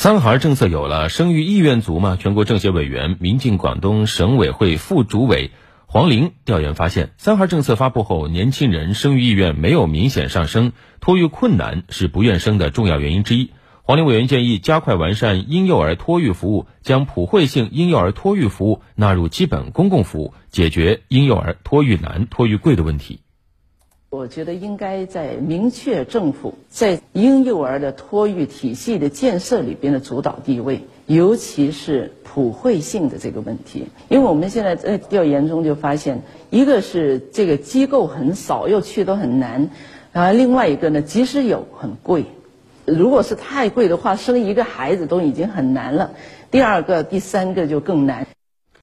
三孩政策有了，生育意愿足吗？全国政协委员、民进广东省委会副主委黄玲调研发现，三孩政策发布后，年轻人生育意愿没有明显上升，托育困难是不愿生的重要原因之一。黄玲委员建议加快完善婴幼儿托育服务，将普惠性婴幼儿托育服务纳入基本公共服务，解决婴幼儿托育难、托育贵的问题。我觉得应该在明确政府在婴幼儿的托育体系的建设里边的主导地位，尤其是普惠性的这个问题。因为我们现在在调研中就发现，一个是这个机构很少，又去都很难，啊，另外一个呢，即使有很贵，如果是太贵的话，生一个孩子都已经很难了。第二个、第三个就更难。